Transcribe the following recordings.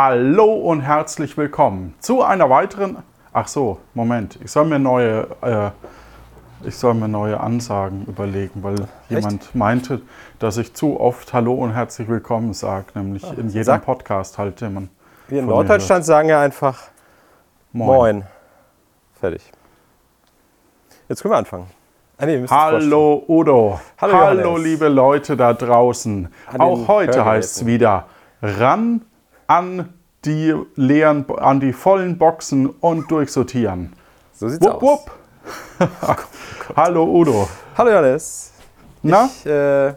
Hallo und herzlich willkommen zu einer weiteren. Ach so, Moment. Ich soll mir neue, äh, ich soll mir neue Ansagen überlegen, weil jemand meinte, dass ich zu oft Hallo und herzlich willkommen sage, nämlich in jedem sag- Podcast halt jemand. Wir in Norddeutschland sagen ja einfach Moin. Fertig. Jetzt können wir anfangen. Ah, nee, Hallo Udo. Hallo, Hallo liebe Leute da draußen. Den Auch heute heißt es wieder ran an die leeren, an die vollen Boxen und durchsortieren. So sieht's Wupp, aus. wupp. Hallo Udo. Hallo Johannes. Na, Ich, äh,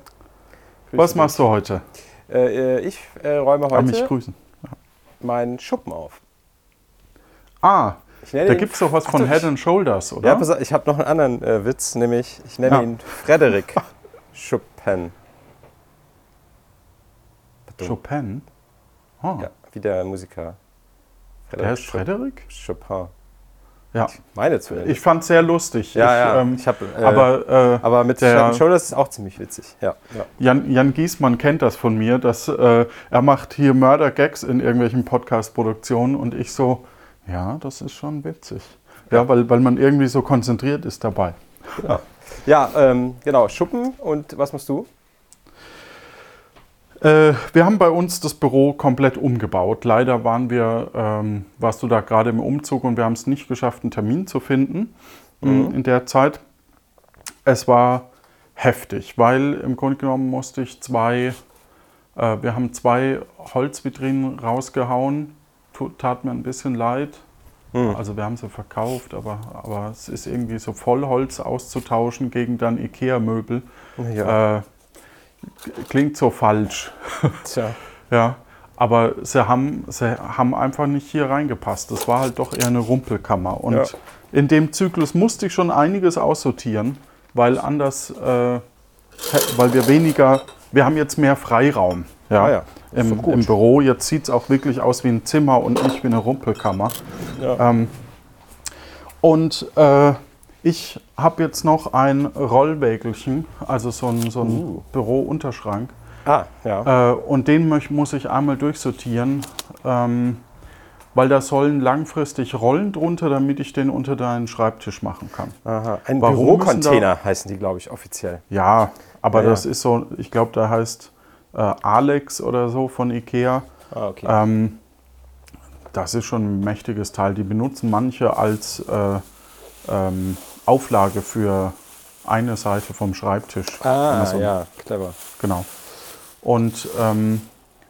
was machst du heute? äh, äh, ich äh, räume Ah, mich heute grüßen. meinen Schuppen auf. Ah, da gibt es doch was Ach von so, Head and Shoulders, oder? Ja, pass auf, ich habe noch einen anderen äh, Witz, nämlich ich nenne Ja. ihn Frederik Chopin. Chopin? Ah, Ja, wie der Musiker. der heißt Chop- Frederik? Chopin. Ja. Meine zumindest. Ich fand es sehr lustig. ja, ich, ja. ähm, ich hab, äh, aber äh, aber mit der- and Shoulders ist auch ziemlich witzig. Ja, ja. Jan, Jan Giesmann kennt das von mir, dass äh, er macht hier Mörder-Gags in irgendwelchen Podcast-Produktionen und ich so, ja, das ist schon witzig. Ja, weil, weil man irgendwie so konzentriert ist dabei. Ja, ähm, genau, Schuppen und was machst du? Äh, wir haben bei uns das Büro komplett umgebaut. Leider waren wir, ähm, warst du da gerade im Umzug und wir haben es nicht geschafft, einen Termin zu finden Mhm. in der Zeit. Es war heftig, weil im Grunde genommen musste ich zwei, äh, wir haben zwei Holzvitrinen rausgehauen. Tut, tat mir ein bisschen leid. Mhm. Also wir haben sie verkauft, aber, aber es ist irgendwie so Vollholz auszutauschen gegen dann Ikea-Möbel. Ja. Äh, klingt so falsch. Tja. Ja, aber sie haben, sie haben einfach nicht hier reingepasst. Das war halt doch eher eine Rumpelkammer. Und Ja. in dem Zyklus musste ich schon einiges aussortieren, weil anders, äh, weil wir weniger, wir haben jetzt mehr Freiraum. Ja, Ah ja, im, im Büro. Jetzt sieht es auch wirklich aus wie ein Zimmer und nicht wie eine Rumpelkammer. Ja. Ähm, und äh, ich habe jetzt noch ein Rollwägelchen, also so ein, so ein Uh. Bürounterschrank. Ah, ja. Äh, und den muss ich einmal durchsortieren, ähm, weil da sollen langfristig Rollen drunter, damit ich den unter deinen Schreibtisch machen kann. Aha. Ein warum Bürocontainer heißen die, glaube ich, offiziell. Ja, aber Ja, das ja. ist so, ich glaube, der heißt äh, Alex oder so von Ikea. Ah, okay. Ähm, das ist schon ein mächtiges Teil. Die benutzen manche als äh, ähm, Auflage für eine Seite vom Schreibtisch. Ah, so- ja, clever. Genau. Und ähm,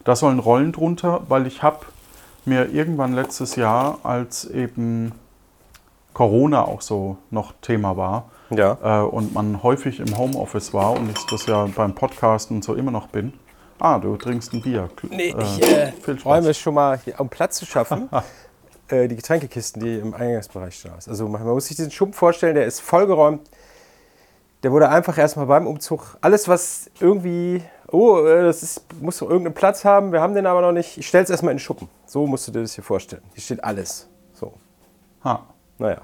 da sollen Rollen drunter, weil ich habe mir irgendwann letztes Jahr, als eben Corona auch so noch Thema war Ja. äh, und man häufig im Homeoffice war und ich das ja beim Podcasten und so immer noch bin. Ah, du trinkst ein Bier. Nee, äh, ich äh, viel Spaß. räume schon mal, hier, um Platz zu schaffen, äh, die Getränkekisten, die im Eingangsbereich stehen. Also man muss sich diesen Schuppen vorstellen, der ist vollgeräumt. Der wurde einfach erstmal beim Umzug, alles was irgendwie, oh, äh, das ist, muss doch irgendeinen Platz haben, wir haben den aber noch nicht, ich stelle es erstmal in den Schuppen. So musst du dir das hier vorstellen. Hier steht alles. So, Ha. naja.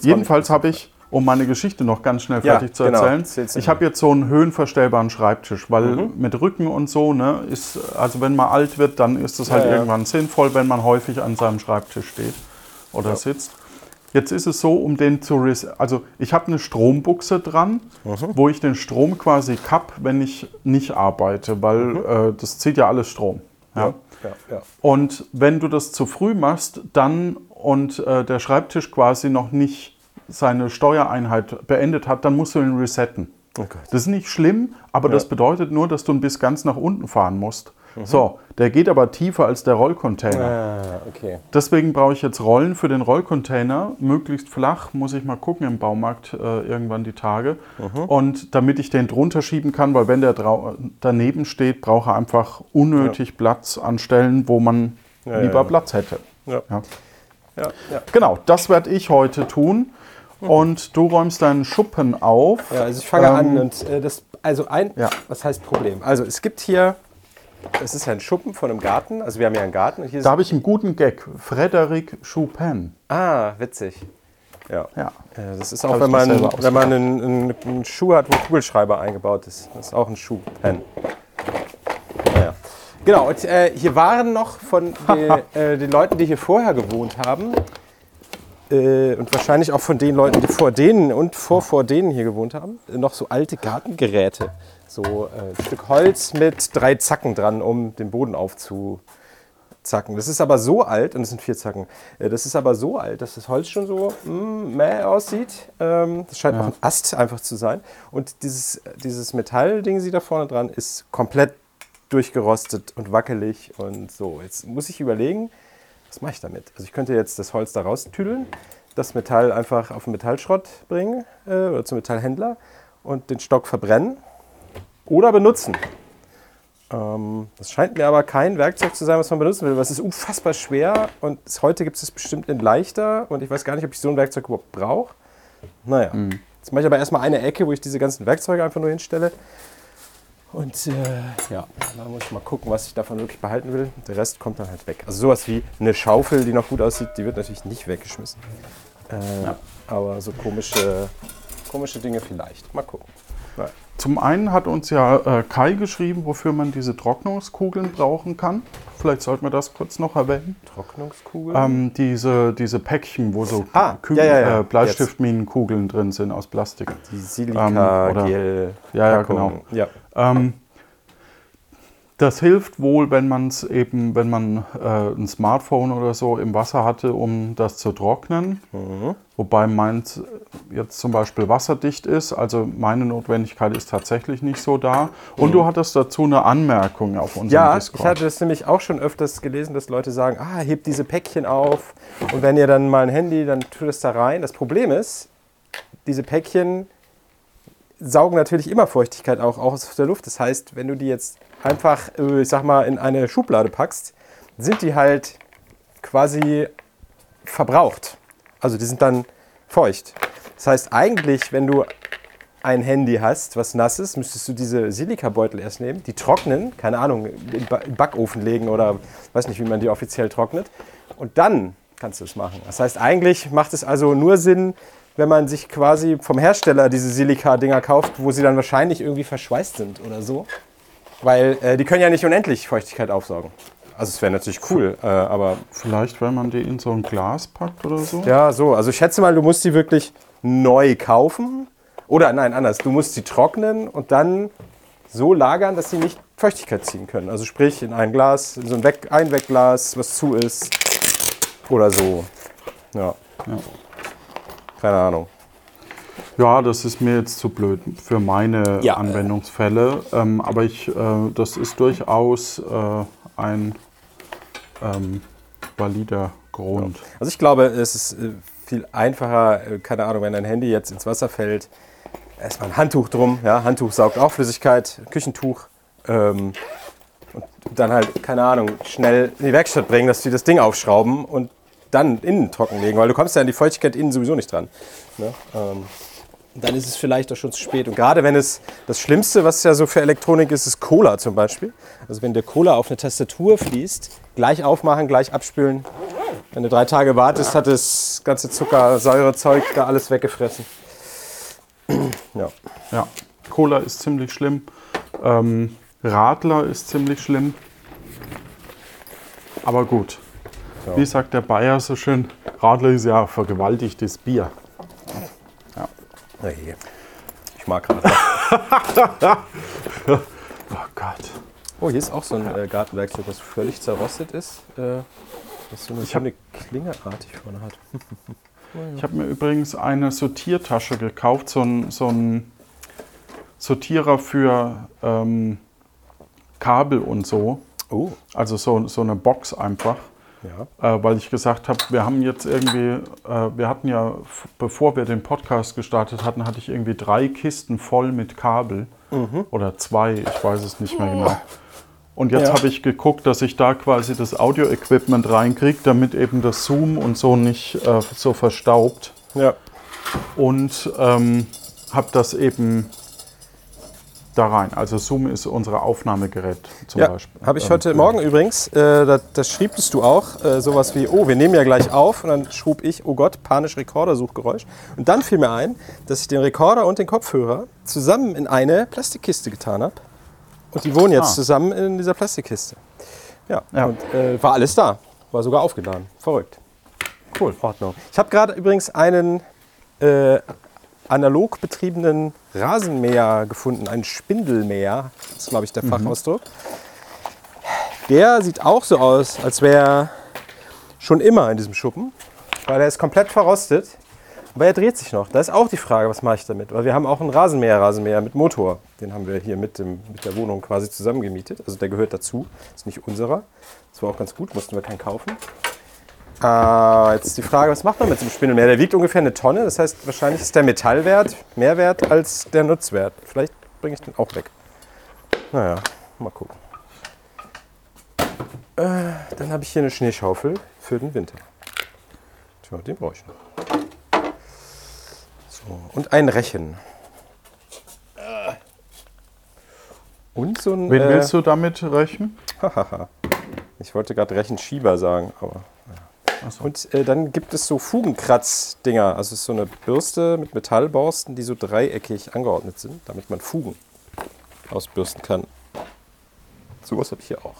Jedenfalls habe ich, um meine Geschichte noch ganz schnell Ja, fertig zu genau. erzählen, Erzähl's ich habe jetzt so einen höhenverstellbaren Schreibtisch, weil Mhm. mit Rücken und so, ne, ist, also wenn man alt wird, dann ist es halt Ja, ja. irgendwann sinnvoll, wenn man häufig an seinem Schreibtisch steht oder sitzt. Jetzt ist es so, um den zu, also ich habe eine Strombuchse dran, Mhm. wo ich den Strom quasi kapp, wenn ich nicht arbeite, weil äh, das zieht ja alles Strom. Ja. Mhm. Ja, ja, ja. Und wenn du das zu früh machst, dann und äh, der Schreibtisch quasi noch nicht seine Steuereinheit beendet hat, dann musst du ihn resetten. Oh. Das ist nicht schlimm, aber das bedeutet nur, dass du bis ganz nach unten fahren musst. So, der geht aber tiefer als der Rollcontainer. Ah, okay. Deswegen brauche ich jetzt Rollen für den Rollcontainer, möglichst flach, muss ich mal gucken im Baumarkt äh, irgendwann die Tage. Und damit ich den drunter schieben kann, weil wenn der daneben steht, braucht er einfach unnötig Platz an Stellen, wo man Ja, lieber ja. Platz hätte. Ja. Ja. Ja, ja. Genau, das werde ich heute tun. Und du räumst deinen Schuppen auf. Ja, also ich fange Ähm, an und äh, das, also ein, Ja. was heißt Problem? Also es gibt hier, es ist ein Schuppen von einem Garten, also wir haben hier einen Garten Da habe ich einen guten Gag. Frédéric Chopin. ah, witzig. Ja. Ja. Äh, Das ist Hab auch, ich wenn man, wenn man einen, einen, einen Schuh hat, wo Kugelschreiber eingebaut ist. Das ist auch ein Schuhpen. Naja. Genau, und äh, hier waren noch von den, äh, den Leuten, die hier vorher gewohnt haben, äh, und wahrscheinlich auch von den Leuten, die vor denen und vor, vor denen hier gewohnt haben, noch so alte Gartengeräte. So äh, ein Stück Holz mit drei Zacken dran, um den Boden aufzuzacken. Das ist aber so alt, und es sind vier Zacken, äh, das ist aber so alt, dass das Holz schon so mm, mäh aussieht. Ähm, das scheint Ja. auch ein Ast einfach zu sein. Und dieses, dieses Metallding, sie da vorne dran, ist komplett durchgerostet und wackelig und so. Jetzt muss ich überlegen, was mache ich damit? Also ich könnte jetzt das Holz da raustüdeln, das Metall einfach auf den Metallschrott bringen äh, oder zum Metallhändler und den Stock verbrennen oder benutzen. Ähm, das scheint mir aber kein Werkzeug zu sein, was man benutzen will, weil es ist unfassbar schwer und heute gibt es es bestimmt in leichter und ich weiß gar nicht, ob ich so ein Werkzeug überhaupt brauche. Naja, jetzt mache ich aber erstmal eine Ecke, wo ich diese ganzen Werkzeuge einfach nur hinstelle. Und äh, ja, dann muss ich mal gucken, was ich davon wirklich behalten will. Der Rest kommt dann halt weg. Also sowas wie eine Schaufel, die noch gut aussieht, die wird natürlich nicht weggeschmissen. Äh, Aber so komische, komische Dinge vielleicht. Mal gucken. Naja. Zum einen hat uns ja äh, Kai geschrieben, wofür man diese Trocknungskugeln brauchen kann. Vielleicht sollten wir das kurz noch erwähnen. Trocknungskugeln. Ähm, diese, diese Päckchen, wo so Ah, Kü- ja, ja, ja. Äh, Bleistiftminenkugeln drin sind aus Plastik. die ähm, Silika, oder- Gel. Ja, ja, Packung. Ja. Ähm, das hilft wohl, wenn man es eben, wenn man äh, ein Smartphone oder so im Wasser hatte, um das zu trocknen. Mhm. Wobei meins jetzt zum Beispiel wasserdicht ist. Also meine Notwendigkeit ist tatsächlich nicht so da. Und du hattest dazu eine Anmerkung auf unserem Mhm. Ja, Discord. ich hatte das nämlich auch schon öfters gelesen, dass Leute sagen, ah, hebt diese Päckchen auf und wenn ihr dann mal ein Handy, dann tut es da rein. Das Problem ist, diese Päckchen saugen natürlich immer Feuchtigkeit auch aus der Luft. Das heißt, wenn du die jetzt einfach, äh, ich sag mal, in eine Schublade packst, sind die halt quasi verbraucht. Also die sind dann feucht. Das heißt, eigentlich, wenn du ein Handy hast, was nass ist, müsstest du diese Silikabeutel erst nehmen, die trocknen, keine Ahnung, in den Backofen legen oder weiß nicht, wie man die offiziell trocknet. Und dann kannst du es machen. Das heißt, eigentlich macht es also nur Sinn, wenn man sich quasi vom Hersteller diese Silika-Dinger kauft, wo sie dann wahrscheinlich irgendwie verschweißt sind oder so. Weil äh, die können ja nicht unendlich Feuchtigkeit aufsaugen. Also es wäre natürlich cool, äh, aber Vielleicht, wenn man die in so ein Glas packt oder so. ja, so. Also ich schätze mal, du musst die wirklich neu kaufen. Oder nein, anders. Du musst sie trocknen und dann so lagern, dass sie nicht Feuchtigkeit ziehen können. Also sprich in ein Glas, in so ein Weg Einwegglas, was zu ist. Oder so. Ja. Ja. Keine Ahnung. Ja, das ist mir jetzt zu blöd für meine Ja. Anwendungsfälle. Ähm, aber ich, äh, das ist durchaus äh, ein ähm, valider Grund. Also ich glaube, es ist äh, viel einfacher, äh, keine Ahnung, wenn dein Handy jetzt ins Wasser fällt, erstmal ein Handtuch drum, ja, Handtuch saugt auch Flüssigkeit, Küchentuch ähm, und dann halt, keine Ahnung, schnell in die Werkstatt bringen, dass die das Ding aufschrauben und dann innen trocken legen, weil du kommst ja an die Feuchtigkeit innen sowieso nicht dran. Ne? Ähm, dann ist es vielleicht auch schon zu spät. Und gerade wenn es das Schlimmste, was ja so für Elektronik ist, ist Cola zum Beispiel. Also wenn der Cola auf eine Tastatur fließt, gleich aufmachen, gleich abspülen. Wenn du drei Tage wartest, hat das ganze Zucker, Säurezeug da alles weggefressen. ja. Ja, Cola ist ziemlich schlimm. Ähm, Radler ist ziemlich schlimm. Aber gut. Ja. Wie sagt der Bayer so schön, Radler ist ja vergewaltigtes Bier. Nee. Ich mag gerade. Oh Gott. Oh, hier ist auch so ein äh, Gartenwerkzeug, was völlig zerrostet ist. Äh, das so eine, so eine Klingeartig vorne hat. Ich habe mir übrigens eine Sortiertasche gekauft, so ein, so ein Sortierer für ähm, Kabel und so. Oh, Also so, so eine Box einfach. Ja. äh, weil ich gesagt habe, wir haben jetzt irgendwie, äh, wir hatten ja, bevor wir den Podcast gestartet hatten, hatte ich irgendwie drei Kisten voll mit Kabel oder zwei, ich weiß es nicht mehr genau. Und jetzt Ja. habe ich geguckt, dass ich da quasi das Audio-Equipment reinkriege, damit eben das Zoom und so nicht äh, so verstaubt. Ja. Und ähm, habe das eben da rein. Also Zoom ist unser Aufnahmegerät zum Ja, Beispiel. habe ich Ähm, heute Morgen übrigens. Äh, da, da schriebst du auch äh, sowas wie, oh, wir nehmen ja gleich auf. Und dann schrub ich, oh Gott, panisch Rekordersuchgeräusch. Und dann fiel mir ein, dass ich den Rekorder und den Kopfhörer zusammen in eine Plastikkiste getan habe. Und die wohnen jetzt Ah. zusammen in dieser Plastikkiste. Ja, Ja. und äh, war alles da. War sogar aufgeladen. Verrückt. Cool. Ordnung. Ich habe gerade übrigens einen äh, analog betriebenen Rasenmäher gefunden, einen Spindelmäher, das ist glaube ich der Fachausdruck. Der sieht auch so aus, als wäre er schon immer in diesem Schuppen, weil er ist komplett verrostet. Aber er dreht sich noch. Da ist auch die Frage, was mache ich damit? Weil wir haben auch einen Rasenmäher, Rasenmäher mit Motor. Den haben wir hier mit, dem, mit der Wohnung quasi zusammengemietet. Also der gehört dazu. Ist nicht unserer. Das war auch ganz gut, mussten wir keinen kaufen. Ah, jetzt die Frage, was macht man mit so einem Spindelmäher? Der wiegt ungefähr eine Tonne, das heißt, wahrscheinlich ist der Metallwert mehr wert als der Nutzwert. Vielleicht bringe ich den auch weg. Naja, mal gucken. Äh, dann habe ich hier eine Schneeschaufel für den Winter. Tja, den brauche ich noch. So, und ein Rechen. Und so ein. Wen äh, willst du damit rächen? Hahaha. ich wollte gerade Rechenschieber sagen, aber. Achso. Und äh, dann gibt es so Fugenkratz-Dinger. Also ist so eine Bürste mit Metallborsten, die so dreieckig angeordnet sind, damit man Fugen ausbürsten kann. Sowas habe ich hier auch.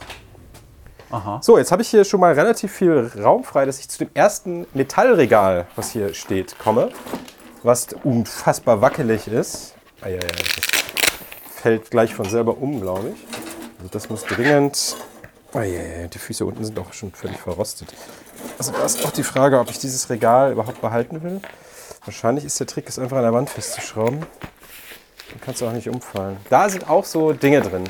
Aha. So, jetzt habe ich hier schon mal relativ viel Raum frei, dass ich zu dem ersten Metallregal, was hier steht, komme. Was unfassbar wackelig ist. Eieiei, das fällt gleich von selber um, glaube ich. Also das muss dringend... Eieiei, die Füße unten sind auch schon völlig verrostet. Also da ist auch die Frage, ob ich dieses Regal überhaupt behalten will. Wahrscheinlich ist der Trick, es einfach an der Wand festzuschrauben. Dann kannst du auch nicht umfallen. Da sind auch so Dinge drin.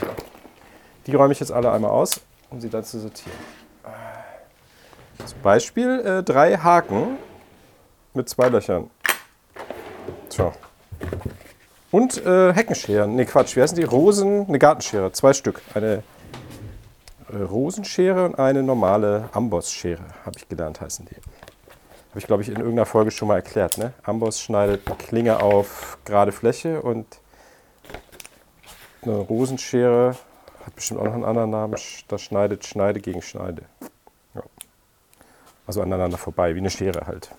Die räume ich jetzt alle einmal aus, um sie dann zu sortieren. Zum Beispiel äh, drei Haken mit zwei Löchern. Tja. Und äh, Heckenscheren. Ne, Quatsch. Wie heißen die? Rosen, eine Gartenschere. Zwei Stück. Eine Rosenschere und eine normale Ambossschere, habe ich gelernt, heißen die. Habe ich, glaube ich, in irgendeiner Folge schon mal erklärt. Ne? Amboss schneidet Klinge auf gerade Fläche und eine Rosenschere hat bestimmt auch noch einen anderen Namen. Das schneidet Schneide gegen Schneide. Ja. Also aneinander vorbei, wie eine Schere halt.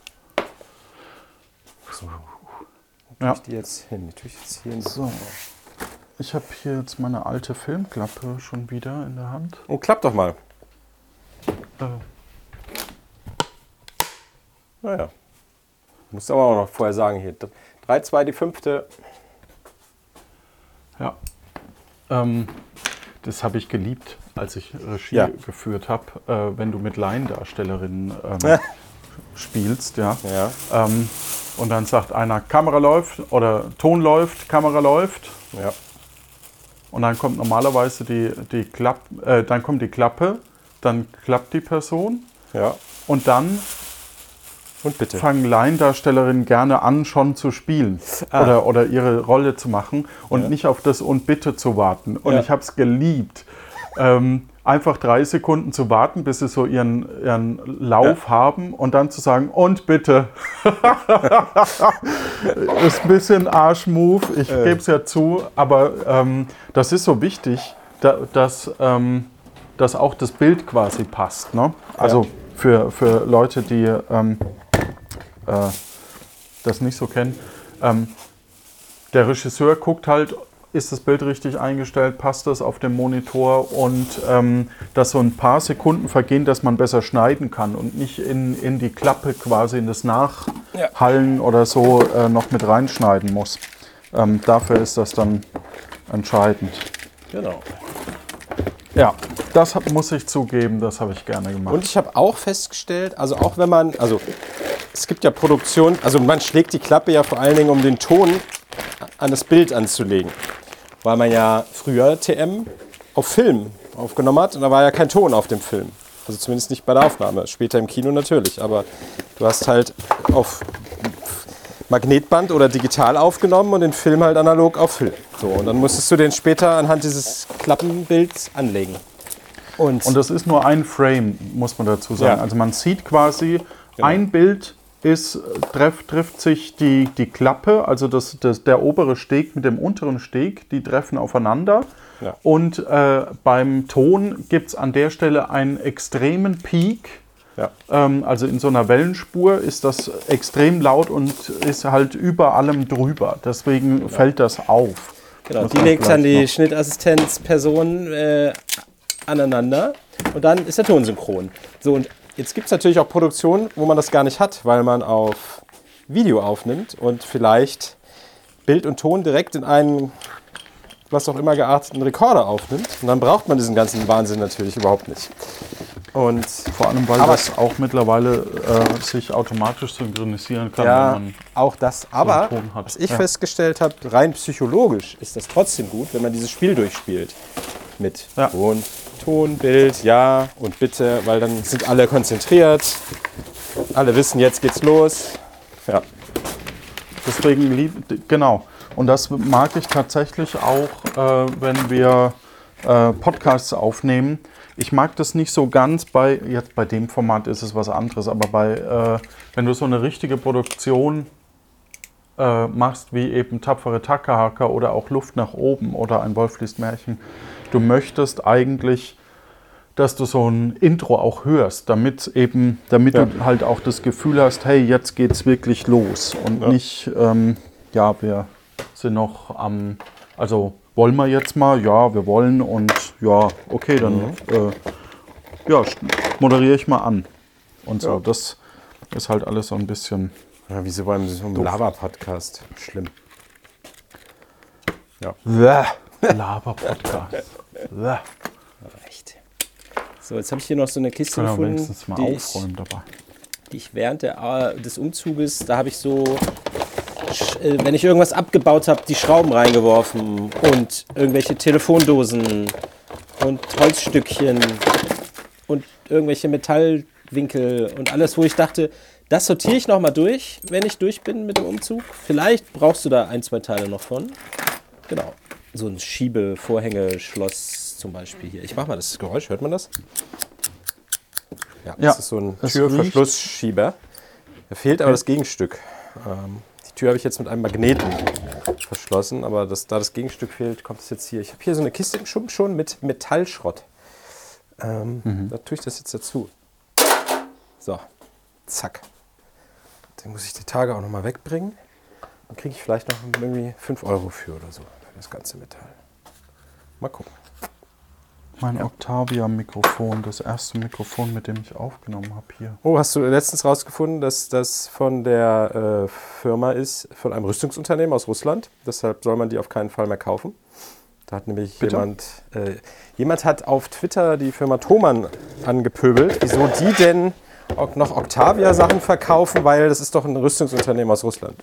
So, wo Ja. tue ich die jetzt hin? Die tue ich jetzt hier hin. So. Ich habe hier jetzt meine alte Filmklappe schon wieder in der Hand. Und klappt doch mal. Äh, Naja. Musst aber auch noch vorher sagen hier. 3, 2, die fünfte. ja. Ähm, das habe ich geliebt, als ich Regie Ja. geführt habe, äh, wenn du mit Laiendarstellerinnen ähm, Ja. spielst, ja. Ja. Ähm, und dann sagt einer, Kamera läuft oder Ton läuft, Kamera läuft. Ja. Und dann kommt normalerweise die, die Klapp, äh, dann kommt die Klappe, dann klappt die Person Ja. und dann Und bitte. fangen Laiendarstellerinnen gerne an, schon zu spielen Ah. oder, oder ihre Rolle zu machen und Ja. nicht auf das und bitte zu warten. Und Ja. ich habe es geliebt, ähm, einfach drei Sekunden zu warten, bis sie so ihren, ihren Lauf haben und dann zu sagen und bitte. ist ein bisschen Arschmove, ich Äh. gebe es ja zu, aber ähm, das ist so wichtig, da, dass, ähm, dass auch das Bild quasi passt. Ne? Also für, für Leute, die ähm, äh, das nicht so kennen. Ähm, der Regisseur guckt halt, ist das Bild richtig eingestellt, passt das auf dem Monitor und ähm, dass so ein paar Sekunden vergehen, dass man besser schneiden kann und nicht in, in die Klappe quasi in das Nachhallen oder so äh, noch mit reinschneiden muss. Ähm, dafür ist das dann entscheidend. Genau. Ja, das hab, muss ich zugeben, das habe ich gerne gemacht. Und ich habe auch festgestellt, also auch wenn man, also es gibt ja Produktion, also man schlägt die Klappe ja vor allen Dingen, um den Ton an das Bild anzulegen. Weil man ja früher TM auf Film aufgenommen hat und da war ja kein Ton auf dem Film. Also zumindest nicht bei der Aufnahme. Später im Kino natürlich, aber du hast halt auf Magnetband oder digital aufgenommen und den Film halt analog auf Film. So, und dann musstest du den später anhand dieses Klappenbilds anlegen. Und, Und das ist nur ein Frame, muss man dazu sagen. Ja. Also man sieht quasi, ein Bild ist, treff, trifft sich die, die Klappe, also das, das, der obere Steg mit dem unteren Steg, die treffen aufeinander. Ja. Und äh, beim Ton gibt es an der Stelle einen extremen Peak. ja. Ähm, also in so einer Wellenspur ist das extrem laut und ist halt über allem drüber. Deswegen fällt das auf. Genau, Muss die legt dann die Schnittassistenzperson äh, aneinander und dann ist der Ton synchron. So, und jetzt gibt es natürlich auch Produktionen, wo man das gar nicht hat, weil man auf Video aufnimmt und vielleicht Bild und Ton direkt in einen, was auch immer gearteten Rekorder aufnimmt. Und dann braucht man diesen ganzen Wahnsinn natürlich überhaupt nicht. Und Vor allem, weil das auch mittlerweile äh, sich automatisch synchronisieren kann, Ja, wenn man auch das. Aber hat. was ich Ja. festgestellt habe, rein psychologisch ist das trotzdem gut, wenn man dieses Spiel durchspielt. Mit Ja. Ton, Ton, Bild, ja und bitte, weil dann sind alle konzentriert. Alle wissen, jetzt geht's los. Ja. Deswegen lieb, genau. Und das mag ich tatsächlich auch, äh, wenn wir äh, Podcasts aufnehmen. Ich mag das nicht so ganz bei, jetzt bei dem Format ist es was anderes, aber bei, äh, wenn du so eine richtige Produktion äh, machst, wie eben Tapfere Tackerhacker oder auch Luft nach oben oder ein Wolf liest Märchen, du möchtest eigentlich dass du so ein Intro auch hörst, damit eben, damit Ja. du halt auch das Gefühl hast, hey, jetzt geht's wirklich los und Ja. nicht, ähm, ja, wir sind noch am, also wollen wir jetzt mal, ja, wir wollen und ja, okay, dann Mhm. äh, ja, moderiere ich mal an und so. Ja. Das ist halt alles so ein bisschen. ja wieso beim so Lava-Podcast? Schlimm. Ja. Laber-Podcast. Echt. So, jetzt habe ich hier noch so eine Kiste Können gefunden, wenigstens mal die ich, aufräumen dabei. die ich während der, des Umzuges, da habe ich so, äh, wenn ich irgendwas abgebaut habe, die Schrauben reingeworfen und irgendwelche Telefondosen und Holzstückchen und irgendwelche Metallwinkel und alles, wo ich dachte, das sortiere ich nochmal durch, wenn ich durch bin mit dem Umzug. Vielleicht brauchst du da ein, zwei Teile noch von. Genau. So ein Schiebevorhängeschloss zum Beispiel hier. Ich mach mal das Geräusch, hört man das? Ja, Ja, das ist so ein Türverschlussschieber. Da fehlt aber das Gegenstück. Ähm, die Tür habe ich jetzt mit einem Magneten verschlossen, aber das, da das Gegenstück fehlt, kommt es jetzt hier. Ich habe hier so eine Kiste im Schub schon mit Metallschrott. Ähm, Da tue ich das jetzt dazu. So, zack. Den muss ich die Tage auch nochmal wegbringen. Dann kriege ich vielleicht noch irgendwie 5 Euro für oder so, das ganze Metall. Mal gucken. Mein Octavia-Mikrofon, das erste Mikrofon, mit dem ich aufgenommen habe hier. Oh, hast du letztens rausgefunden, dass das von der äh, Firma ist, von einem Rüstungsunternehmen aus Russland. Deshalb soll man die auf keinen Fall mehr kaufen. Da hat nämlich Bitte? jemand, äh, jemand hat auf Twitter die Firma Thomann angepöbelt, wieso die denn noch Octavia-Sachen verkaufen, weil das ist doch ein Rüstungsunternehmen aus Russland.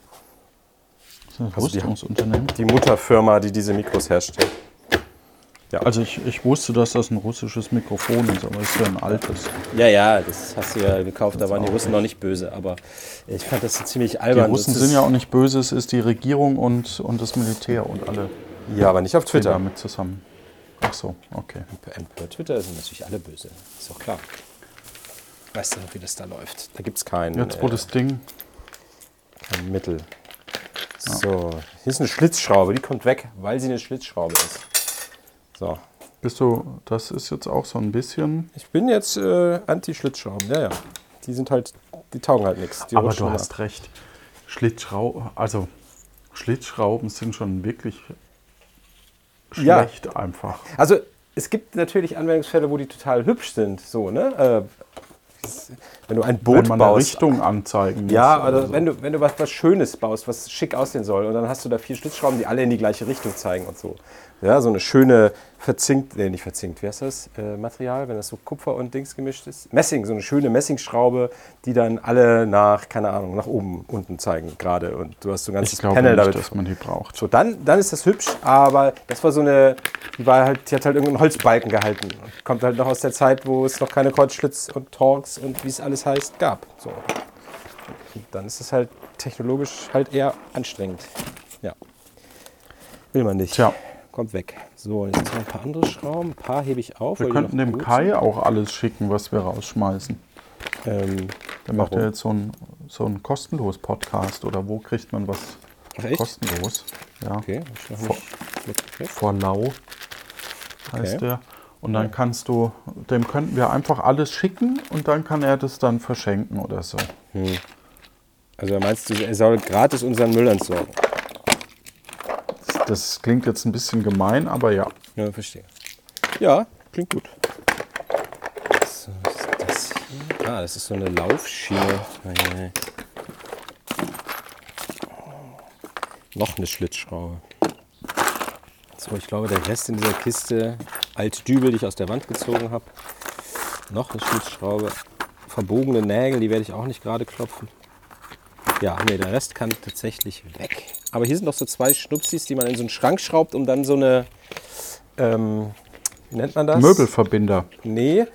Ein Also die Rüstungsunternehmen. Die Mutterfirma, die diese Mikros herstellt. Also ich, ich wusste, dass das ein russisches Mikrofon ist, aber es ist ja ein altes. Ja, ja, das hast du ja gekauft, da waren die Russen noch nicht böse, aber ich fand das so ziemlich Die albern. Russen Das sind ja auch nicht böse, es ist die Regierung und, und das Militär und alle Ja, aber nicht auf Twitter. damit zusammen. Ach so, okay. Bei Twitter sind natürlich alle böse, ist doch klar. Weißt du noch, wie das da läuft? Da gibt es kein, Jetzt wo äh, das Ding, kein Mittel. So, hier ist eine Schlitzschraube, die kommt weg, weil sie eine Schlitzschraube ist. So, bist du, das ist jetzt auch so ein bisschen, ich bin jetzt äh, Anti-Schlitzschrauben, ja, ja. Die sind halt, die taugen halt nichts. Aber du hast recht. Schlitzschrauben, also Schlitzschrauben sind schon wirklich Ja. schlecht einfach. Also es gibt natürlich Anwendungsfälle, wo die total hübsch sind. So, ne? Äh, wenn du ein Boot Wenn man baust. Richtung anzeigen. Ja, oder oder so. wenn du, wenn du was, was Schönes baust, was schick aussehen soll, und dann hast du da vier Schlitzschrauben, die alle in die gleiche Richtung zeigen und so. Ja, so eine schöne verzinkt, nee, nicht verzinkt, wie heißt das? Äh, Material, wenn das so Kupfer und Dings gemischt ist? Messing, so eine schöne Messingschraube, die dann alle nach, keine Ahnung, nach oben, unten zeigen gerade. Und du hast so ein ganzes ich glaube Panel nicht, damit. dass man die braucht. So, dann, dann ist das hübsch, aber das war so eine, die war halt, die hat halt irgendeinen Holzbalken gehalten. Kommt halt noch aus der Zeit, wo es noch keine Kreuzschlitz und Torx und wie es alles heißt, gab. So. Und dann ist es halt technologisch halt eher anstrengend. Ja. Will man nicht. Tja. Kommt weg. So, jetzt noch ein paar andere Schrauben. Ein paar hebe ich auf. Wir könnten dem Kai auch alles schicken, was wir rausschmeißen. sind. Ähm, Der macht ja jetzt so einen so einen kostenlos Podcast oder wo kriegt man was echt? kostenlos? Ja. Okay, ich Vor-. Vor Lau heißt Okay. der. Und dann kannst du, dem könnten wir einfach alles schicken und dann kann er das dann verschenken oder so. Also meinst du, er soll gratis unseren Müll entsorgen? Das klingt jetzt ein bisschen gemein, aber ja. Ja, verstehe. Ja, klingt gut. So, was ist das hier? Ah, das ist so eine Laufschiene. Noch eine Schlitzschraube. So, ich glaube, der Rest in dieser Kiste, alte Dübel, die ich aus der Wand gezogen habe. Noch eine Schlitzschraube. Verbogene Nägel, die werde ich auch nicht gerade klopfen. Ja, nee, der Rest kann tatsächlich weg. Aber hier sind noch so zwei Schnupsis, die man in so einen Schrank schraubt, um dann so eine, ähm, wie nennt man das? Möbelverbinder. Nee,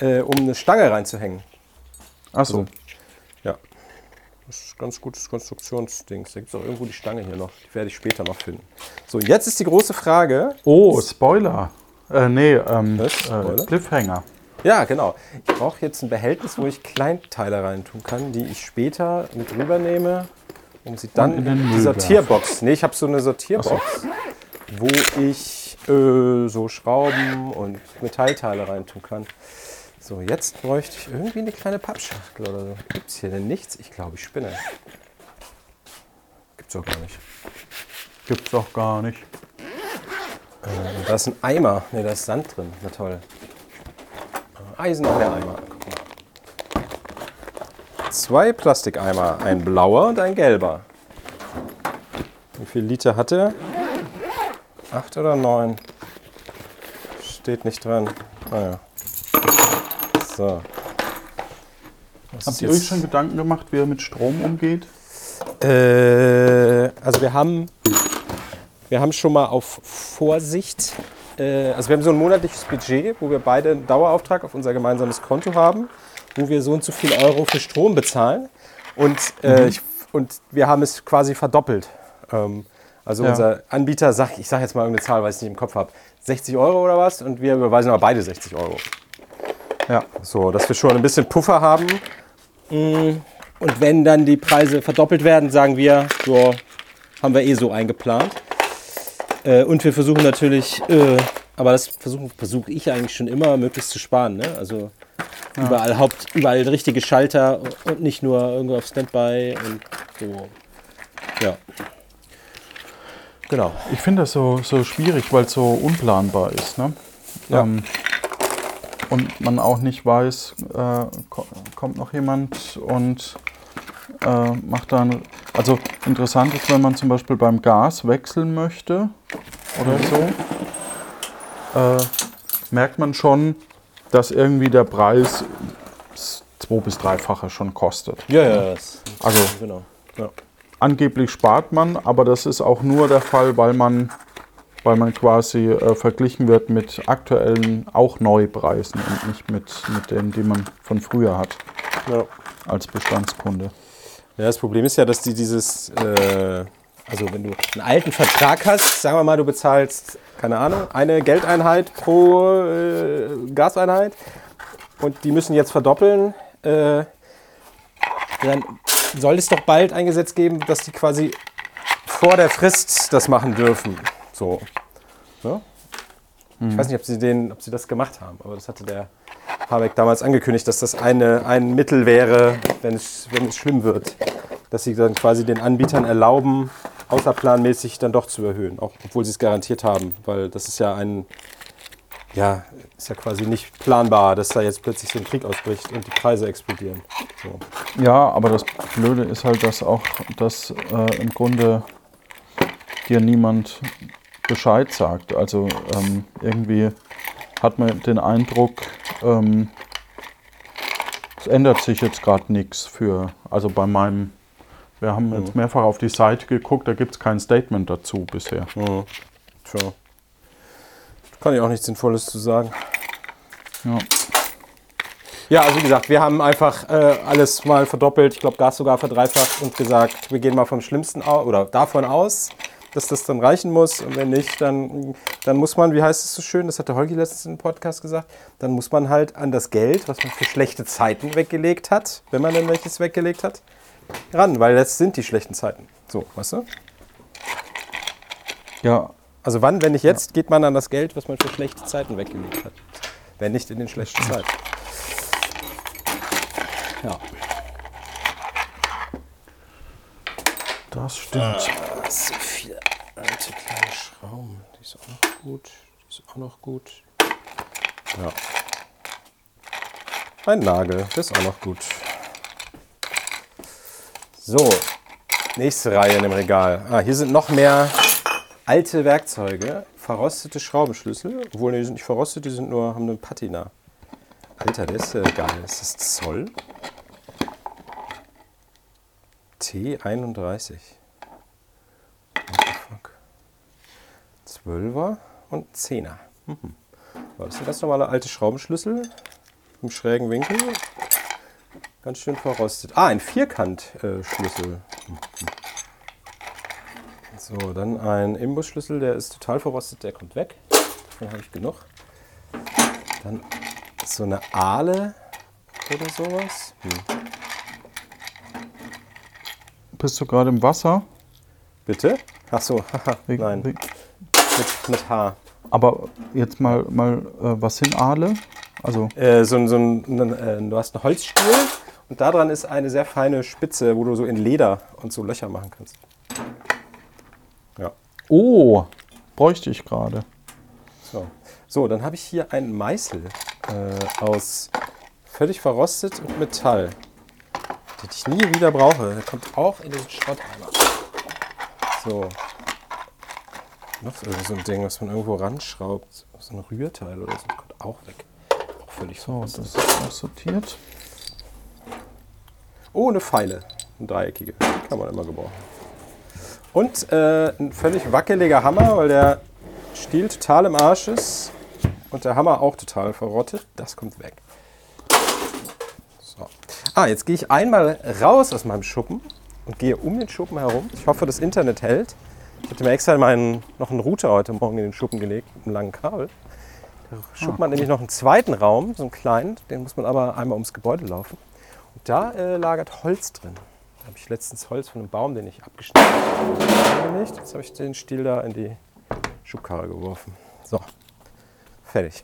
äh, um eine Stange reinzuhängen. Achso. Ja. Das ist ein ganz gutes Konstruktionsding. Da gibt es auch irgendwo die Stange hier noch. Die werde ich später noch finden. So, jetzt ist die große Frage. Oh, Spoiler. Äh, nee, ähm, Was? äh, Spoiler? Cliffhanger. Ja, genau. Ich brauche jetzt ein Behältnis, wo ich Kleinteile reintun kann, die ich später mit rübernehme, um sie dann Und in, die Sortierbox. Nee, ich habe so eine Sortierbox, wo ich äh, so Schrauben und Metallteile reintun kann. So, jetzt bräuchte ich irgendwie eine kleine Pappschachtel oder so. Gibt es hier denn nichts? Ich glaube, ich spinne. Gibt's auch gar nicht. Gibt's doch gar nicht. Und da ist ein Eimer. Ne, da ist Sand drin. Na toll. Eisen und der Eimer. Guck mal. Zwei Plastikeimer. Ein blauer und ein gelber. Wie viel Liter hat er? Acht oder neun? Steht nicht dran. Naja. So. Was Habt ihr euch schon Gedanken gemacht, wie er mit Strom umgeht? Äh, also wir haben, wir haben schon mal auf Vorsicht, äh, also wir haben so ein monatliches Budget, wo wir beide einen Dauerauftrag auf unser gemeinsames Konto haben, wo wir so und so viel Euro für Strom bezahlen. Und, äh, ich, und wir haben es quasi verdoppelt. Ähm, also Ja. unser Anbieter sagt, ich sage jetzt mal irgendeine Zahl, weil ich es nicht im Kopf habe, 60 Euro oder was und wir überweisen aber beide 60 Euro. Ja. So, dass wir schon ein bisschen Puffer haben. Mm, Und wenn dann die Preise verdoppelt werden, sagen wir, so, haben wir eh so eingeplant. Äh, Und wir versuchen natürlich, äh, aber das versuche versuch ich eigentlich schon immer, möglichst zu sparen. Ne? Also überall Haupt, überall richtige Schalter und nicht nur irgendwo auf Standby und so. Ja. Genau. Ich finde das so, so schwierig, weil es so unplanbar ist. Ne? Ja. Ähm, und man auch nicht weiß, äh, ko kommt noch jemand und äh, macht dann. Also interessant ist, wenn man zum Beispiel beim Gas wechseln möchte oder so, äh, merkt man schon, dass irgendwie der Preis zwei- bis dreifache schon kostet. Ja, ja, das, Also genau. Ja. angeblich spart man, aber das ist auch nur der Fall, weil man, weil man quasi äh, verglichen wird mit aktuellen, auch Neupreisen und nicht mit, mit denen, die man von früher hat Ja. als Bestandskunde. Ja, das Problem ist ja, dass die dieses, äh, also wenn du einen alten Vertrag hast, sagen wir mal, du bezahlst, keine Ahnung, eine Geldeinheit pro äh, Gaseinheit und die müssen jetzt verdoppeln, äh, dann soll es doch bald ein Gesetz geben, dass die quasi vor der Frist das machen dürfen. So. Ne? Ich weiß nicht, ob sie, den, ob sie das gemacht haben, aber das hatte der Habeck damals angekündigt, dass das eine, ein Mittel wäre, wenn es, wenn es schlimm wird. Dass sie dann quasi den Anbietern erlauben, außerplanmäßig dann doch zu erhöhen, auch obwohl sie es garantiert haben. Weil das ist ja ein, ja, ist ja quasi nicht planbar, dass da jetzt plötzlich so ein Krieg ausbricht und die Preise explodieren. So. Ja, aber das Blöde ist halt, dass auch dass äh, im Grunde dir niemand Bescheid sagt. Also ähm, irgendwie hat man den Eindruck, ähm, es ändert sich jetzt gerade nichts für, also bei meinem, wir haben jetzt mehrfach auf die Seite geguckt, da gibt es kein Statement dazu bisher. Mhm. Tja. Kann ich auch nichts Sinnvolles zu sagen. Ja. Ja, also wie gesagt, wir haben einfach äh, alles mal verdoppelt, ich glaube Gas sogar verdreifacht und gesagt, wir gehen mal vom Schlimmsten aus oder davon aus, dass das dann reichen muss. Und wenn nicht, dann, dann muss man, wie heißt es so schön, das hat der Holgi letztens im Podcast gesagt, dann muss man halt an das Geld, was man für schlechte Zeiten weggelegt hat, wenn man denn welches weggelegt hat, ran, weil das sind die schlechten Zeiten. So, weißt du? ja, Also wann, wenn nicht jetzt, geht man an das Geld, was man für schlechte Zeiten weggelegt hat. Wenn nicht in den schlechten Zeiten. Ja. das stimmt. So viel. Ah, alte kleine Schrauben. Die ist auch noch gut. Die ist auch noch gut. Ja. Ein Nagel, das ist auch noch gut. So, nächste Reihe in dem Regal. Ah, hier sind noch mehr alte Werkzeuge. Verrostete Schraubenschlüssel. Obwohl, nee, die sind nicht verrostet, die sind nur, haben eine Patina. Alter, der ist ja geil. Ist das Zoll? T31. What the fuck? 12er und 10er. Mhm. Das sind ganz normale alte Schraubenschlüssel im schrägen Winkel. Ganz schön verrostet. Ah, ein Vierkantschlüssel. So, dann ein Imbusschlüssel, der ist total verrostet, der kommt weg. Davon habe ich genug. Dann so eine Aale oder sowas. Hm. Bist du gerade im Wasser? Bitte? Ach so, haha, nein. Mit, mit H. Aber jetzt mal, mal äh, was sind Aale? Also, Äh, so, ein- so ein, ein, äh, du hast einen Holzstiel und da dran ist eine sehr feine Spitze, wo du so in Leder und so Löcher machen kannst. Ja, oh, bräuchte ich gerade. so. So, dann habe ich hier einen Meißel äh, aus völlig verrostet und Metall, den ich nie wieder brauche. Der kommt auch in diesen Schrotteimer. So. Noch so ein Ding, was man irgendwo ranschraubt. So ein Rührteil oder so. Kommt auch weg. Auch völlig So, das ist auch sortiert. Oh, eine Pfeile. Eine dreieckige. Kann man immer gebrauchen. Und äh, ein völlig wackeliger Hammer, weil der Stiel total im Arsch ist. Und der Hammer auch total verrottet. Das kommt weg. So. Ah, jetzt gehe ich einmal raus aus meinem Schuppen und gehe um den Schuppen herum. Ich hoffe, das Internet hält. Ich hatte mir extra meinen, noch einen Router heute Morgen in den Schuppen gelegt, mit einem langen Kabel. Der Schuppen hat nämlich noch einen zweiten Raum, so einen kleinen. Den muss man aber einmal ums Gebäude laufen. Da äh, lagert Holz drin. Da habe ich letztens Holz von einem Baum, den ich abgeschnitten habe. Jetzt habe ich den Stiel da in die Schubkarre geworfen. So, fertig.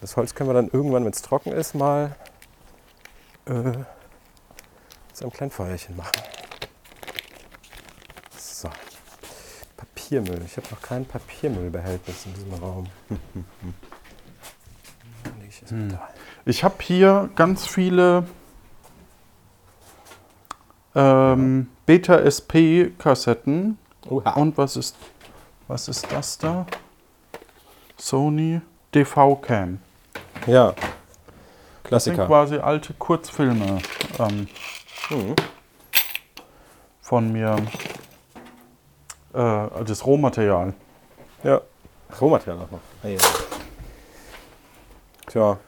Das Holz können wir dann irgendwann, wenn es trocken ist, mal äh, zu einem kleinen Feuerchen machen. So. Papiermüll. Ich habe noch kein Papiermüllbehältnis in diesem Raum. Ich Hm. Ich habe hier ganz viele ähm, Beta-SP-Kassetten. Oha. Und was ist, was ist das da? Sony DV-Cam. Ja. Das sind Klassiker. quasi alte Kurzfilme ähm, Mhm. von mir. Äh, das Rohmaterial. Ja. Rohmaterial auch noch. Ja. Tja.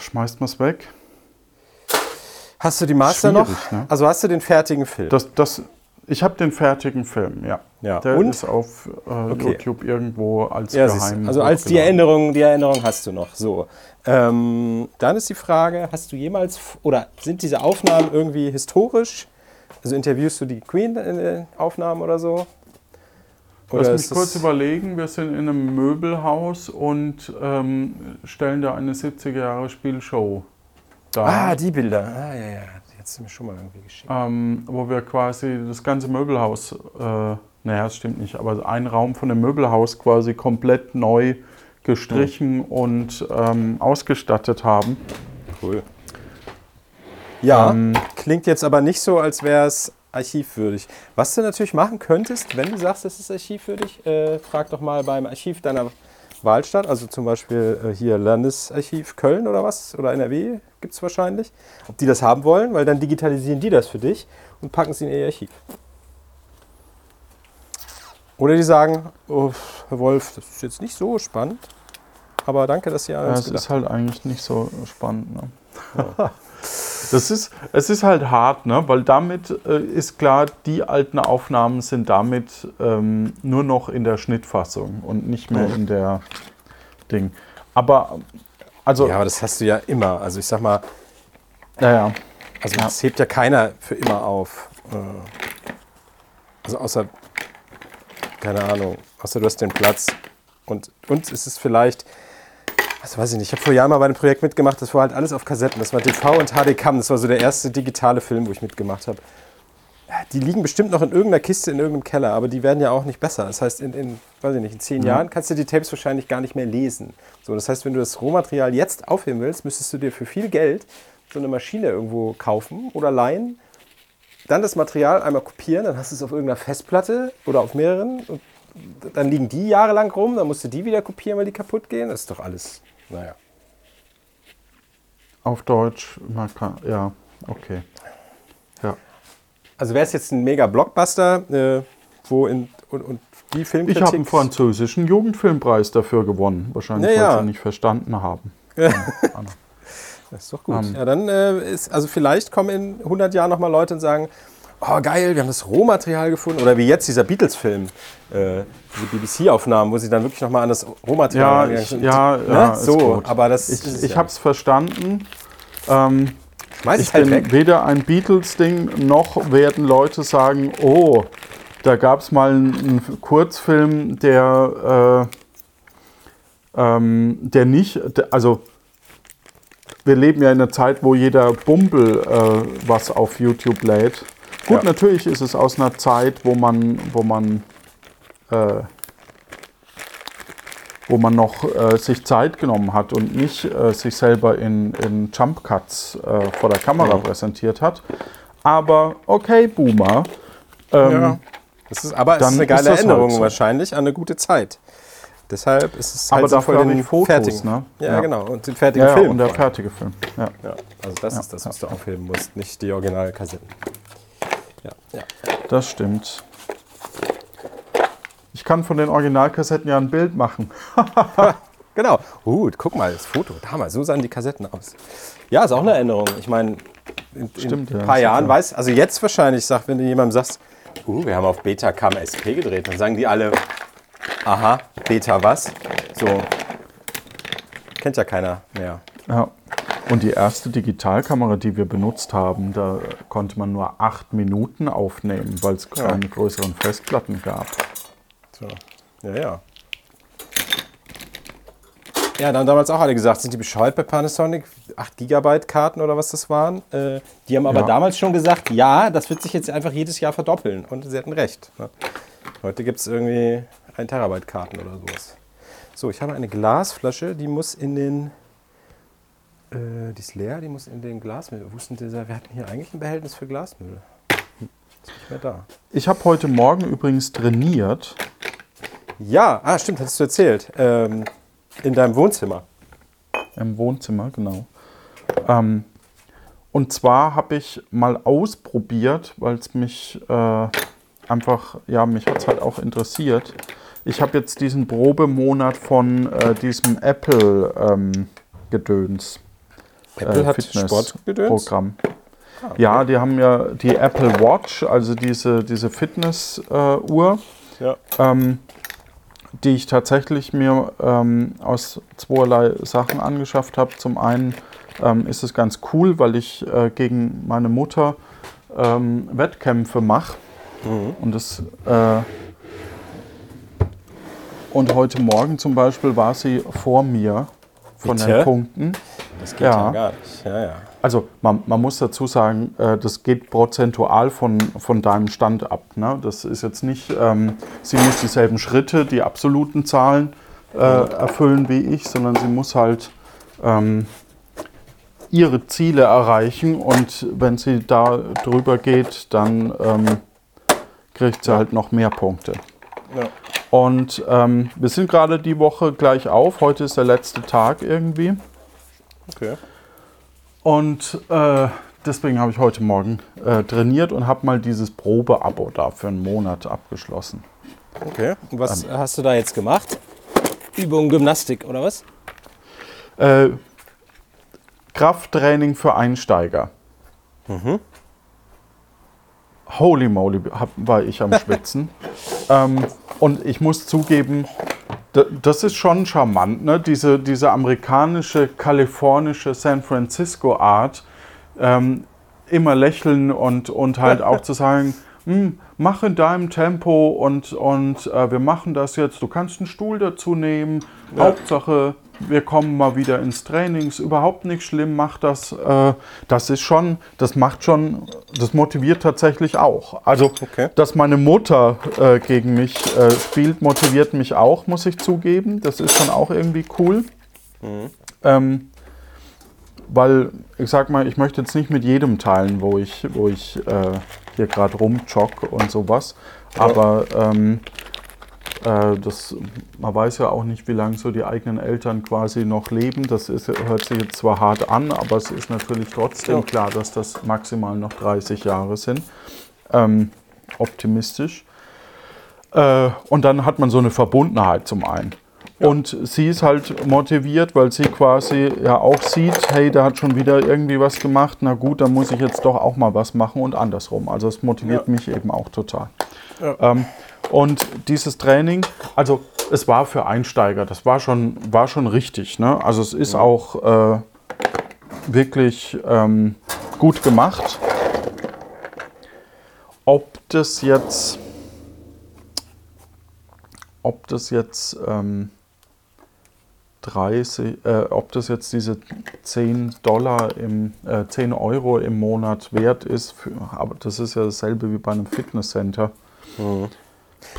Schmeißt man es weg? Hast du die Master noch? Ne? Also hast du den fertigen Film? Das, das, ich habe den fertigen Film, ja. ja. Der Und? ist auf äh, Okay. YouTube irgendwo als Ja, geheim. also als die. Erinnerung, die Erinnerung hast du noch. So. Ähm, dann ist die Frage, hast du jemals oder sind diese Aufnahmen irgendwie historisch? Also interviewst du die Queen in den Aufnahmen oder so? Lass mich kurz überlegen, wir sind in einem Möbelhaus und ähm, stellen da eine 70er Dar. Ah, die Bilder. Ah, ja, ja. Die hast du mir schon mal irgendwie geschickt. ähm, wo wir quasi das ganze Möbelhaus, äh, naja, das stimmt nicht, aber ein Raum von dem Möbelhaus quasi komplett neu gestrichen und ähm, ausgestattet haben. Cool. Ja, Ähm, klingt jetzt aber nicht so, als wäre es archivwürdig. Was du natürlich machen könntest, wenn du sagst, es ist archivwürdig, äh, frag doch mal beim Archiv deiner Wahlstadt, also zum Beispiel äh, hier Landesarchiv Köln oder was, oder NRW gibt es wahrscheinlich, ob die das haben wollen, weil dann digitalisieren die das für dich und packen es in ihr Archiv. Oder die sagen, oh, Herr Wolf, das ist jetzt nicht so spannend, aber danke, dass ihr an Ja, uns es ist halt eigentlich nicht so spannend. Ne? Das ist, es ist halt hart, ne? weil damit äh, ist klar, die alten Aufnahmen sind damit ähm, nur noch in der Schnittfassung und nicht mehr in der Ding. Aber, also, Ja, aber das hast du ja immer. Also ich sag mal, naja, Also das hebt ja keiner für immer auf. Äh, Also außer, keine Ahnung, außer du hast den Platz. Und uns ist es vielleicht, also weiß ich nicht, ich habe vor Jahren mal bei einem Projekt mitgemacht, das war halt alles auf Kassetten. Das war DV und HD Cam, das war so der erste digitale Film, wo ich mitgemacht habe. Die liegen bestimmt noch in irgendeiner Kiste in irgendeinem Keller, aber die werden ja auch nicht besser. Das heißt, in, in, weiß ich nicht, in zehn Jahren kannst du die Tapes wahrscheinlich gar nicht mehr lesen. So, das heißt, wenn du das Rohmaterial jetzt aufheben willst, müsstest du dir für viel Geld so eine Maschine irgendwo kaufen oder leihen, dann das Material einmal kopieren, dann hast du es auf irgendeiner Festplatte oder auf mehreren dann liegen die jahrelang rum, dann musst du die wieder kopieren, weil die kaputt gehen. Das ist doch alles, naja. Auf Deutsch, man kann, ja, okay. Ja. Also wäre es jetzt ein mega Blockbuster, äh, wo in und, und die Ich Filmkritik... habe einen französischen Jugendfilmpreis dafür gewonnen. Wahrscheinlich, Ja, weil sie nicht verstanden haben. Das ist doch gut. ja, dann äh, ist, also vielleicht kommen in 100 Jahren nochmal Leute und sagen, oh geil, wir haben das Rohmaterial gefunden. Oder wie jetzt dieser Beatles-Film, äh, diese BBC-Aufnahmen, wo sie dann wirklich nochmal an das Rohmaterial Ja, ich, sind. ja, Ne? ja so, gut. aber das ich, ich ja habe es verstanden. Ähm, Schmeiß ich halt bin weg. weder ein Beatles-Ding, noch werden Leute sagen, oh, da gab es mal einen, einen Kurzfilm, der, äh, ähm, der nicht, der, also wir leben ja in einer Zeit, wo jeder Bumbel äh, was auf YouTube lädt. Gut, Ja. natürlich ist es aus einer Zeit, wo man, wo man, äh, wo man noch äh, sich Zeit genommen hat und nicht äh, sich selber in, in Jump Cuts äh, vor der Kamera Ja. präsentiert hat. Aber okay, Boomer. Ähm, Ja. Das ist, aber es ist eine ist geile halt Erinnerung so. wahrscheinlich an eine gute Zeit. Deshalb ist es halt Aber sinnvoll, dafür den Fotos, fertigen, ne? Ja, Ja. genau. Und den fertigen Ja, ja, Film. und der fertige Film. Ja, also das ist das, was du aufheben musst, nicht die Originalkassetten. Ja, ja. Das stimmt. Ich kann von den Originalkassetten ja ein Bild machen. Genau. Gut, guck mal, das Foto. Damals, so sahen die Kassetten aus. Ja, ist auch eine Erinnerung. Ich meine, in, Stimmt, in ja, ein paar ist Jahren ja. weiß, also jetzt wahrscheinlich, sag, wenn du jemandem sagst, uh, wir haben auf Beta KMSP gedreht, dann sagen die alle, aha, Beta was? So, kennt ja keiner mehr. Ja. Und die erste Digitalkamera, die wir benutzt haben, da konnte man nur acht Minuten aufnehmen, weil es keine größeren Festplatten gab. So. Ja, ja. Ja, da haben damals auch alle gesagt, sind die bescheuert bei Panasonic? 8 Gigabyte Karten oder was das waren. Äh, die haben aber Ja. damals schon gesagt, ja, das wird sich jetzt einfach jedes Jahr verdoppeln. Und sie hatten recht. Ne? Heute gibt es irgendwie 1 Terabyte Karten oder sowas. So, ich habe eine Glasflasche, die muss in den. Äh, die ist leer, die muss in den Glasmüll. Denn dieser? Wir hatten hier eigentlich ein Behältnis für Glasmüll. Ist nicht mehr da. Ich habe heute Morgen übrigens trainiert. Ja, ah, stimmt, hattest du erzählt. Ähm, in deinem Wohnzimmer. Im Wohnzimmer, genau. Ähm, und zwar habe ich mal ausprobiert, weil es mich äh, einfach, ja, mich hat es halt auch interessiert. Ich habe jetzt diesen Probemonat von äh, diesem Apple-Gedöns. Apple hat Sportgedöns? Programm. Ja, die haben ja die Apple Watch, also diese, diese Fitness-Uhr. Ja. ähm, die ich tatsächlich mir ähm, aus zweierlei Sachen angeschafft habe. Zum einen ähm, ist es ganz cool, weil ich äh, gegen meine Mutter ähm, Wettkämpfe mache. Und das äh, und heute Morgen zum Beispiel war sie vor mir von Bitte? den Punkten. Das geht ja, Ja. gar nicht. Ja, ja. Also man, man muss dazu sagen, äh, das geht prozentual von, von deinem Stand ab. Ne? Das ist jetzt nicht, ähm, sie muss dieselben Schritte, die absoluten Zahlen äh, erfüllen wie ich, sondern sie muss halt ähm, ihre Ziele erreichen und wenn sie da drüber geht, dann ähm, kriegt sie halt noch mehr Punkte. Ja. Und ähm, wir sind gerade die Woche gleich auf. Heute ist der letzte Tag irgendwie. Okay. Und äh, deswegen habe ich heute Morgen äh, trainiert und habe mal dieses Probeabo da für einen Monat abgeschlossen. Okay. Und was hast du da jetzt gemacht? Übung Gymnastik oder was? Äh, Krafttraining für Einsteiger. Holy moly, hab, war ich am Schwitzen. ähm, und ich muss zugeben, das ist schon charmant, ne? diese, diese amerikanische, kalifornische San Francisco-Art. Ähm, immer lächeln und, und halt auch zu sagen, "Hm, mach in deinem Tempo und, und äh, wir machen das jetzt. Du kannst einen Stuhl dazu nehmen. Hauptsache, wir kommen mal wieder ins Training, ist überhaupt nicht schlimm, mach das. Äh, das ist schon, das macht schon, das motiviert tatsächlich auch. Also, Okay. dass meine Mutter äh, gegen mich äh, spielt, motiviert mich auch, muss ich zugeben. Das ist schon auch irgendwie cool. Ähm, weil, ich sag mal, ich möchte jetzt nicht mit jedem teilen, wo ich, wo ich äh, hier gerade rumjogge und sowas. Aber ähm, äh, das, man weiß ja auch nicht, wie lange so die eigenen Eltern quasi noch leben. Das ist, hört sich jetzt zwar hart an, aber es ist natürlich trotzdem klar, dass das maximal noch 30 Jahre sind. Ähm, optimistisch. Äh, und dann hat man so eine Verbundenheit zum einen. Und sie ist halt motiviert, weil sie quasi ja auch sieht, hey, der hat schon wieder irgendwie was gemacht, na gut, dann muss ich jetzt doch auch mal was machen und andersrum. Also es motiviert Ja. mich eben auch total. Ja. Ähm, und dieses Training, also es war für Einsteiger, das war schon, war schon richtig. Ne? Also es ist auch äh, wirklich ähm, gut gemacht. Ob das jetzt, ob das jetzt ähm, 30, äh, ob das jetzt diese 10 Dollar im, äh, 10 Euro im Monat wert ist, für, aber das ist ja dasselbe wie bei einem Fitnesscenter.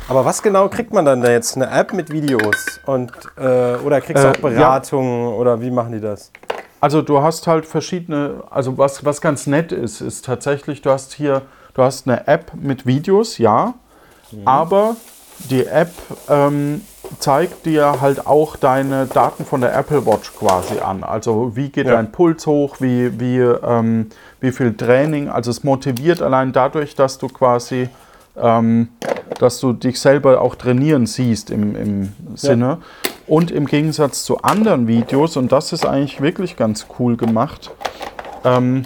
Aber was genau kriegt man dann da jetzt? Eine App mit Videos? Und, äh, oder kriegst du Äh, auch Beratungen? Oder wie machen die das? Also du hast halt verschiedene, also was, was ganz nett ist, ist tatsächlich, du hast hier, du hast eine App mit Videos, ja, aber die App ähm, zeigt dir halt auch deine Daten von der Apple Watch quasi an. Also wie geht Ja. dein Puls hoch, wie, wie, ähm, wie viel Training, also es motiviert allein dadurch, dass du quasi ähm, dass du dich selber auch trainieren siehst im, im Sinne. Und im Gegensatz zu anderen Videos, und das ist eigentlich wirklich ganz cool gemacht, ähm,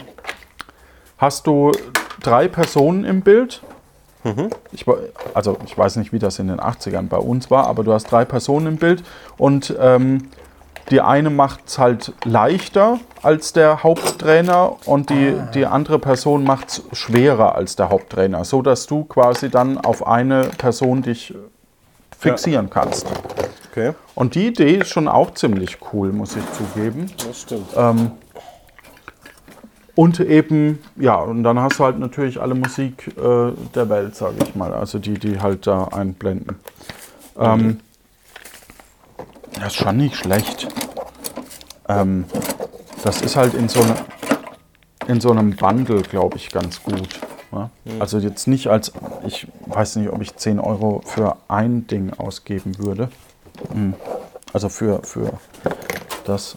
hast du drei Personen im Bild. Ich, wa- also ich weiß nicht, wie das in den 80ern bei uns war, aber du hast drei Personen im Bild und ähm, die eine macht es halt leichter als der Haupttrainer und die, die andere Person macht es schwerer als der Haupttrainer, so dass du quasi dann auf eine Person dich fixieren kannst. Okay. Und die Idee ist schon auch ziemlich cool, muss ich zugeben. Das stimmt. Ähm, und eben, ja, und dann hast du halt natürlich alle Musik äh, der Welt, sage ich mal, also die, die halt da einblenden. Ähm, das ist schon nicht schlecht. Ähm, das ist halt in so, ne, in so einem Bundle, glaube ich, ganz gut. Ne? Also jetzt nicht als, ich weiß nicht, ob ich 10 Euro für ein Ding ausgeben würde. Hm. Also für, für das.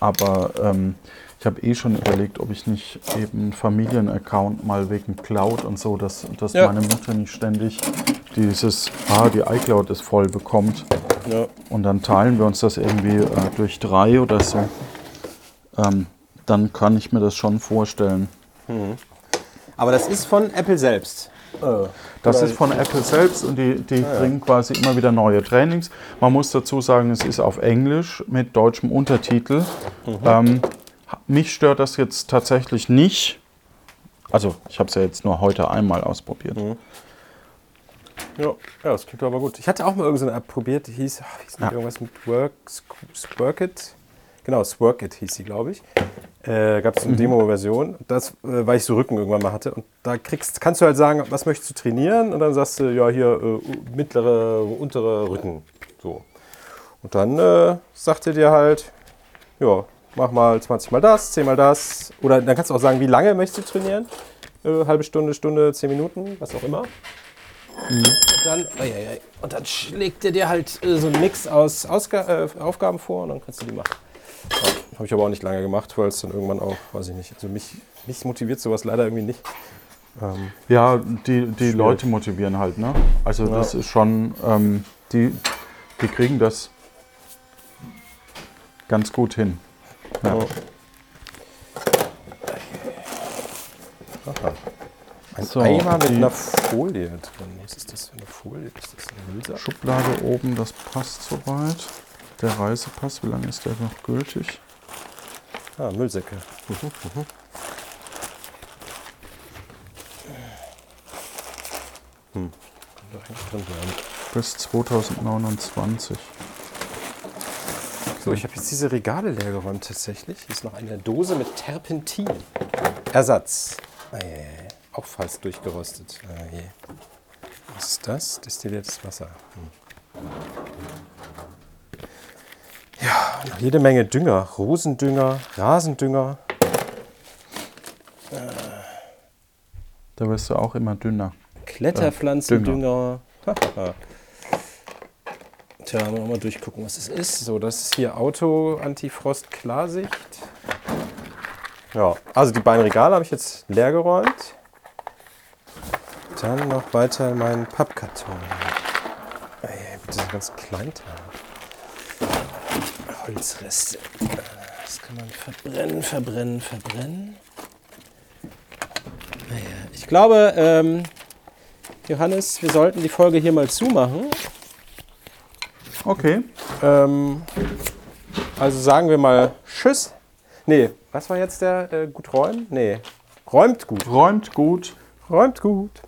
Aber ähm, ich habe eh schon überlegt, ob ich nicht eben einen Familienaccount mal wegen Cloud und so, dass, dass Ja. meine Mutter nicht ständig dieses, ah, die iCloud ist voll bekommt. Ja. Und dann teilen wir uns das irgendwie äh, durch drei oder so. Ähm, dann kann ich mir das schon vorstellen. Aber das ist von Apple selbst. Äh, Das ist von Apple selbst und die, die bringen quasi immer wieder neue Trainings. Man muss dazu sagen, es ist auf Englisch mit deutschem Untertitel. Ähm, mich stört das jetzt tatsächlich nicht. Also ich habe es ja jetzt nur heute einmal ausprobiert. Ja, ja, das klingt aber gut. Ich hatte auch mal irgendeine App probiert, die hieß, ach, hieß Ja. irgendwas mit Work, Squirkit. Genau, Squirkit hieß sie, glaube ich. Äh, Gab es eine Demo-Version, das, äh, weil ich so Rücken irgendwann mal hatte. Und da kriegst, kannst du halt sagen, was möchtest du trainieren? Und dann sagst du, ja, hier äh, mittlere, untere Rücken. So. Und dann äh, sagt er dir halt, ja, mach mal 20 mal das, 10 mal das. Oder dann kannst du auch sagen, wie lange möchtest du trainieren? Äh, halbe Stunde, Stunde, 10 Minuten, was auch immer. Und dann, ei, ei, ei. und dann schlägt er dir halt äh, so einen Mix aus Ausga äh, Aufgaben vor und dann kannst du die machen. Ja, Habe ich aber auch nicht lange gemacht, weil es dann irgendwann auch, weiß ich nicht, also mich, mich motiviert sowas leider irgendwie nicht. Ähm, Ja, die, die Leute motivieren halt, ne? Also das ist schon, ähm, die, die kriegen das ganz gut hin. Ja. ja. Aha. Ein So, Eimer mit einer Folie drin. Was ist das für eine Folie? Ist das ein Hülse? Schublade oben, das passt soweit. Der Reisepass, wie lange ist der noch gültig? Ah, Müllsäcke. Mhm, mhm. Hm. Bis 2029. So, ich habe jetzt diese Regale leer geräumt tatsächlich. Hier ist noch eine Dose mit Terpentin. Ersatz. Ah, ja, ja. Auch fast durchgerostet. Ah, je. Was ist das? Destilliertes Wasser. Hm. Ja, noch jede Menge Dünger. Rosendünger, Rasendünger. Da wirst du auch immer dünner. Kletterpflanzendünger. Haha. Tja, mal durchgucken, was es ist. So, das ist hier Auto Antifrost Klarsicht. Ja, also die beiden Regale habe ich jetzt leer geräumt. Dann noch weiter meinen Pappkarton. Ey, mit diesem ganz Kleinteil. Holzreste. Das kann man verbrennen, verbrennen, verbrennen. Naja, ich glaube, ähm, Johannes, wir sollten die Folge hier mal zumachen. Okay. Ähm, also sagen wir mal Tschüss. Nee, was war jetzt der äh, gut räumen? Nee, räumt gut. Räumt gut. Räumt gut.